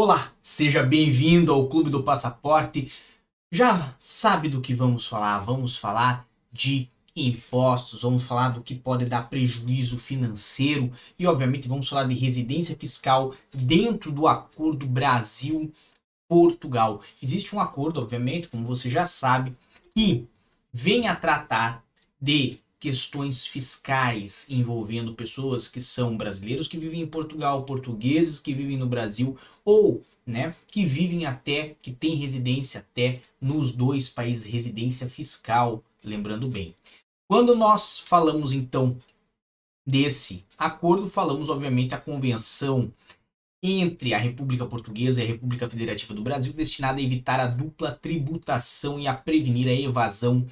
Olá, seja bem-vindo ao Clube do Passaporte. Já sabe do que vamos falar? Vamos falar de impostos, vamos falar do que pode dar prejuízo financeiro e, obviamente, vamos falar de residência fiscal dentro do acordo Brasil-Portugal. Existe um acordo, obviamente, como você já sabe, que vem a tratar de questões fiscais envolvendo pessoas que são brasileiros que vivem em Portugal, portugueses que vivem no Brasil ou, né, que vivem até, que têm residência até nos dois países, residência fiscal, lembrando bem. Quando nós falamos então desse acordo, falamos obviamente a convenção entre a República Portuguesa e a República Federativa do Brasil, destinada a evitar a dupla tributação e a prevenir a evasão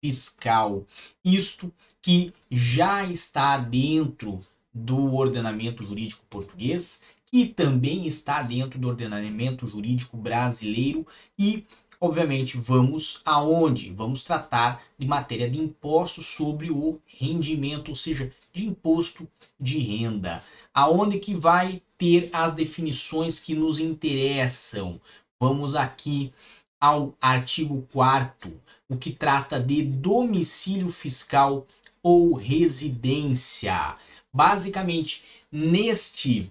fiscal. Isto que já está dentro do ordenamento jurídico português, que também está dentro do ordenamento jurídico brasileiro e obviamente vamos aonde? Vamos tratar de matéria de imposto sobre o rendimento, ou seja, de imposto de renda. Aonde que vai ter as definições que nos interessam? Vamos aqui ao artigo 4 o que trata de domicílio fiscal ou residência. Basicamente, neste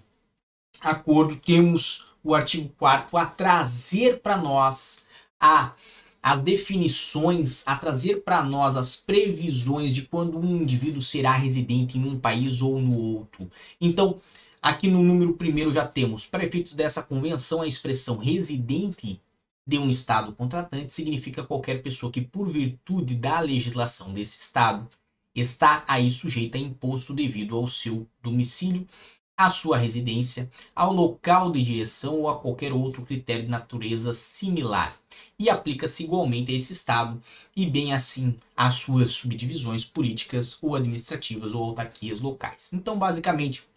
acordo temos o artigo 4 a trazer para nós a as definições, a trazer para nós as previsões de quando um indivíduo será residente em um país ou no outro. Então, aqui no número primeiro já temos, para efeitos dessa convenção, a expressão residente de um Estado contratante significa qualquer pessoa que, por virtude da legislação desse Estado, está aí sujeita a imposto devido ao seu domicílio, à sua residência, ao local de direção ou a qualquer outro critério de natureza similar, e aplica-se igualmente a esse Estado e, bem assim, às suas subdivisões políticas ou administrativas ou autarquias locais. Então, basicamente,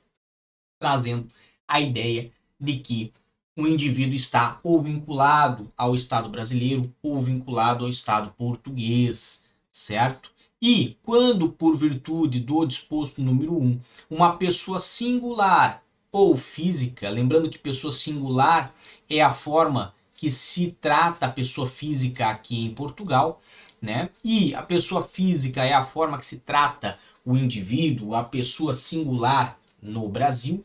trazendo a ideia de que o indivíduo está ou vinculado ao Estado brasileiro ou vinculado ao Estado português, certo? E quando, por virtude do disposto número 1, um, uma pessoa singular ou física, lembrando que pessoa singular é a forma que se trata a pessoa física aqui em Portugal, né? E a pessoa física é a forma que se trata o indivíduo, a pessoa singular no Brasil.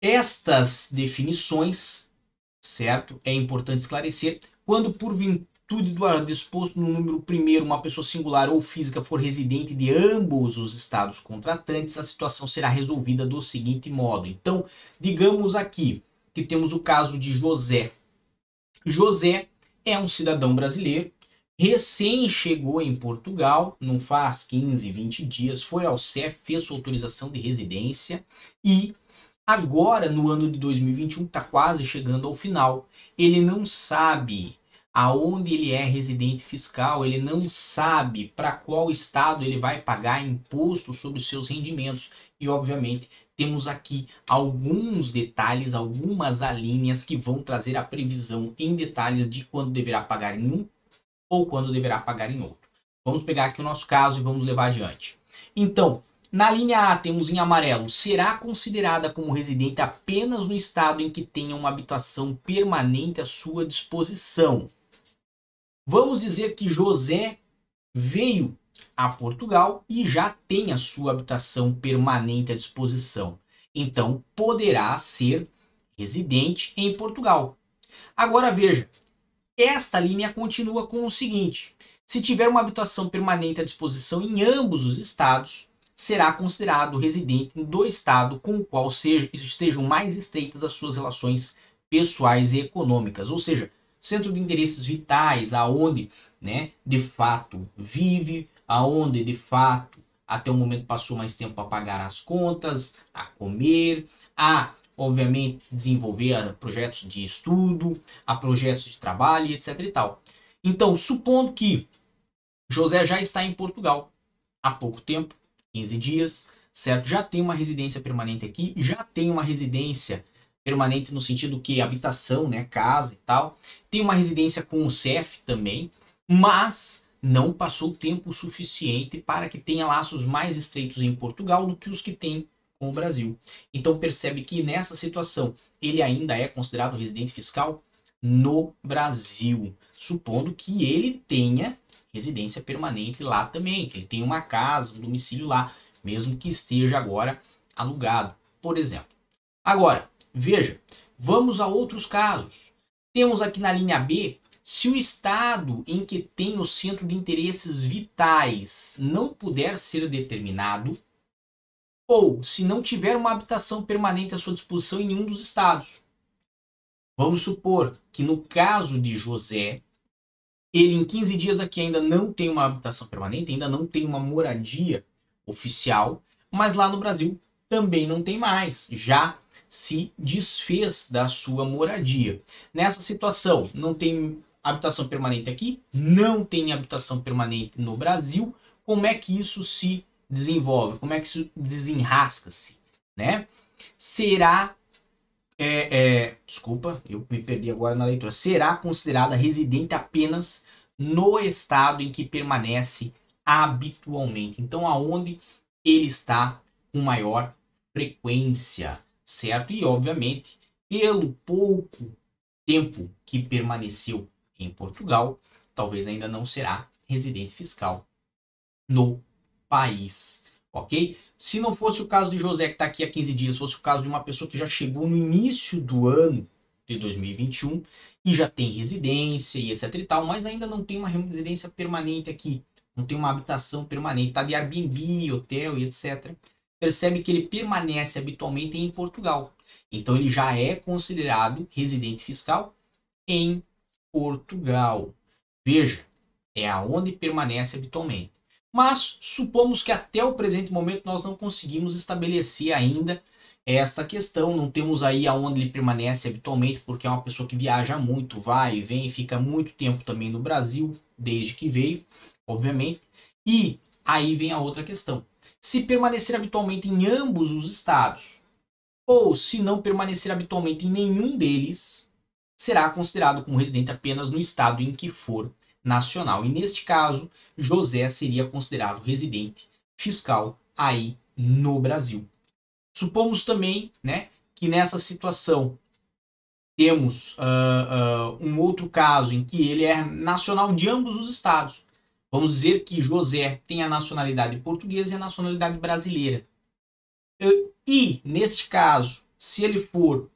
Estas definições, certo? É importante esclarecer quando por virtude do disposto no número primeiro uma pessoa singular ou física for residente de ambos os estados contratantes, a situação será resolvida do seguinte modo. Então, digamos aqui que temos o caso de José. José é um cidadão brasileiro, recém chegou em Portugal, não faz 15, 20 dias, foi ao CEF, fez sua autorização de residência e Agora, no ano de 2021, está quase chegando ao final. Ele não sabe aonde ele é residente fiscal, ele não sabe para qual estado ele vai pagar imposto sobre os seus rendimentos. E, obviamente, temos aqui alguns detalhes, algumas alíneas que vão trazer a previsão em detalhes de quando deverá pagar em um ou quando deverá pagar em outro. Vamos pegar aqui o nosso caso e vamos levar adiante. Então, na linha A, temos em amarelo, será considerada como residente apenas no estado em que tenha uma habitação permanente à sua disposição. Vamos dizer que José veio a Portugal e já tem a sua habitação permanente à disposição. Então, poderá ser residente em Portugal. Agora veja, esta linha continua com o seguinte: se tiver uma habitação permanente à disposição em ambos os estados, será considerado residente do estado com o qual seja, estejam mais estreitas as suas relações pessoais e econômicas, ou seja, centro de interesses vitais, aonde, né, de fato vive, aonde de fato até o momento passou mais tempo a pagar as contas, a comer, a obviamente desenvolver projetos de estudo, a projetos de trabalho, etc e tal. Então, supondo que José já está em Portugal há pouco tempo, 15 dias, certo? Já tem uma residência permanente aqui, já tem uma residência permanente no sentido que habitação, né, casa e tal. Tem uma residência com o CEF também, mas não passou tempo suficiente para que tenha laços mais estreitos em Portugal do que os que tem com o Brasil. Então percebe que nessa situação ele ainda é considerado residente fiscal no Brasil, supondo que ele tenha residência permanente lá também, que ele tenha uma casa, um domicílio lá, mesmo que esteja agora alugado, por exemplo. Agora, veja, vamos a outros casos. Temos aqui na linha B, se o estado em que tem o centro de interesses vitais não puder ser determinado, ou se não tiver uma habitação permanente à sua disposição em nenhum dos estados. Vamos supor que no caso de José, ele em 15 dias aqui ainda não tem uma habitação permanente, ainda não tem uma moradia oficial, mas lá no Brasil também não tem mais, já se desfez da sua moradia. Nessa situação, não tem habitação permanente aqui, não tem habitação permanente no Brasil, como é que isso se desenvolve? Como é que isso desenrasca-se? Né? Será é, é, desculpa, eu me perdi agora na leitura. Será considerada residente apenas no estado em que permanece habitualmente. Então, aonde ele está com maior frequência, certo? E, obviamente, pelo pouco tempo que permaneceu em Portugal, talvez ainda não será residente fiscal no país, ok? Se não fosse o caso de José, que está aqui há 15 dias, fosse o caso de uma pessoa que já chegou no início do ano de 2021 e já tem residência e etc e tal, mas ainda não tem uma residência permanente aqui, não tem uma habitação permanente, está de Airbnb, hotel e etc. Percebe que ele permanece habitualmente em Portugal. Então ele já é considerado residente fiscal em Portugal. Veja, é aonde permanece habitualmente. Mas supomos que até o presente momento nós não conseguimos estabelecer ainda esta questão, não temos aí aonde ele permanece habitualmente, porque é uma pessoa que viaja muito, vai e vem, fica muito tempo também no Brasil, desde que veio, obviamente. E aí vem a outra questão. Se permanecer habitualmente em ambos os estados, ou se não permanecer habitualmente em nenhum deles, será considerado como residente apenas no estado em que for nacional. E neste caso, José seria considerado residente fiscal aí no Brasil. Supomos também né, que nessa situação temos uh, uh, um outro caso em que ele é nacional de ambos os estados. Vamos dizer que José tem a nacionalidade portuguesa e a nacionalidade brasileira. E, neste caso, se ele for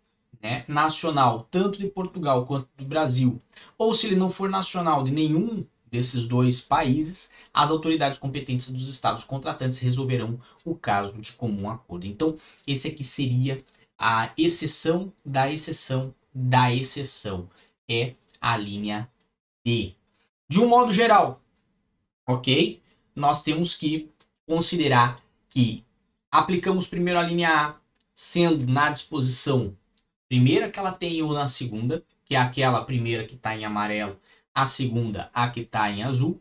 né, nacional, tanto de Portugal quanto do Brasil, ou se ele não for nacional de nenhum desses dois países, as autoridades competentes dos estados contratantes resolverão o caso de comum acordo. Então, esse aqui seria a exceção da exceção da exceção. É a linha D. De um modo geral, ok? Nós temos que considerar que aplicamos primeiro a linha A, sendo na disposição primeira que ela tem ou na segunda, que é aquela primeira que está em amarelo, a segunda a que está em azul,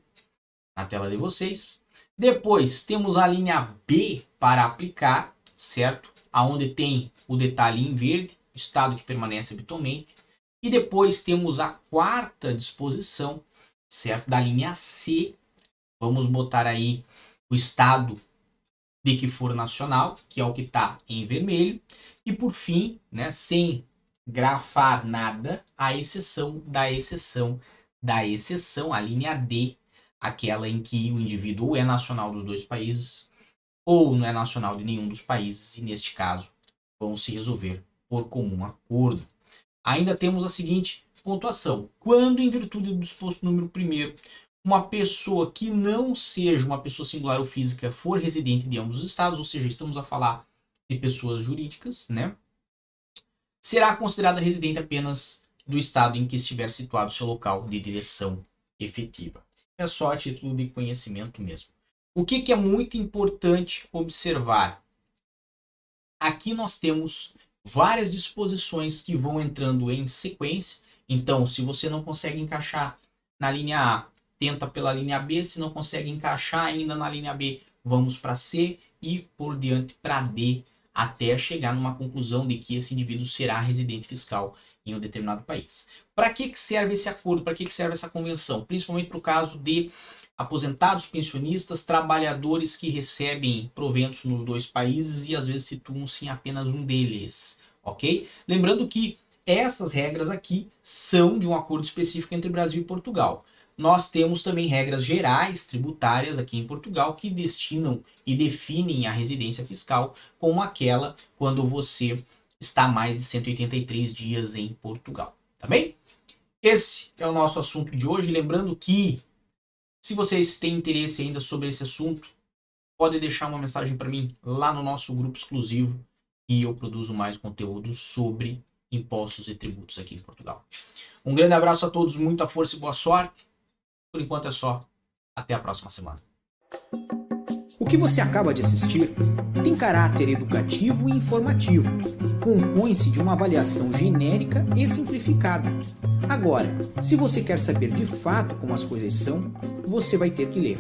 na tela de vocês. Depois temos a linha B para aplicar, certo? Aonde tem o detalhe em verde, estado que permanece habitualmente. E depois temos a quarta disposição, certo? Da linha C. Vamos botar aí o estado de que for nacional, que é o que está em vermelho. E por fim, né, sem grafar nada, a exceção da exceção da exceção, a linha D, aquela em que o indivíduo é nacional dos dois países ou não é nacional de nenhum dos países, e neste caso vão se resolver por comum acordo. Ainda temos a seguinte pontuação: quando, em virtude do disposto número 1, uma pessoa que não seja uma pessoa singular ou física for residente de ambos os estados, ou seja, estamos a falar de pessoas jurídicas, né? Será considerada residente apenas do estado em que estiver situado seu local de direção efetiva. É só a título de conhecimento mesmo. O que, que é muito importante observar? Aqui nós temos várias disposições que vão entrando em sequência. Então, se você não consegue encaixar na linha A, tenta pela linha B. Se não consegue encaixar ainda na linha B, vamos para C e por diante para D até chegar numa conclusão de que esse indivíduo será residente fiscal em um determinado país. Para que, que serve esse acordo? Para que, que serve essa convenção? Principalmente para o caso de aposentados, pensionistas, trabalhadores que recebem proventos nos dois países e às vezes situam-se em apenas um deles, ok? Lembrando que essas regras aqui são de um acordo específico entre Brasil e Portugal. Nós temos também regras gerais tributárias aqui em Portugal que destinam e definem a residência fiscal como aquela quando você está mais de 183 dias em Portugal, tá bem? Esse é o nosso assunto de hoje, lembrando que se vocês têm interesse ainda sobre esse assunto, pode deixar uma mensagem para mim lá no nosso grupo exclusivo e eu produzo mais conteúdo sobre impostos e tributos aqui em Portugal. Um grande abraço a todos, muita força e boa sorte. Por enquanto é só. Até a próxima semana. O que você acaba de assistir tem caráter educativo e informativo. Compõe-se de uma avaliação genérica e simplificada. Agora, se você quer saber de fato como as coisas são, você vai ter que ler.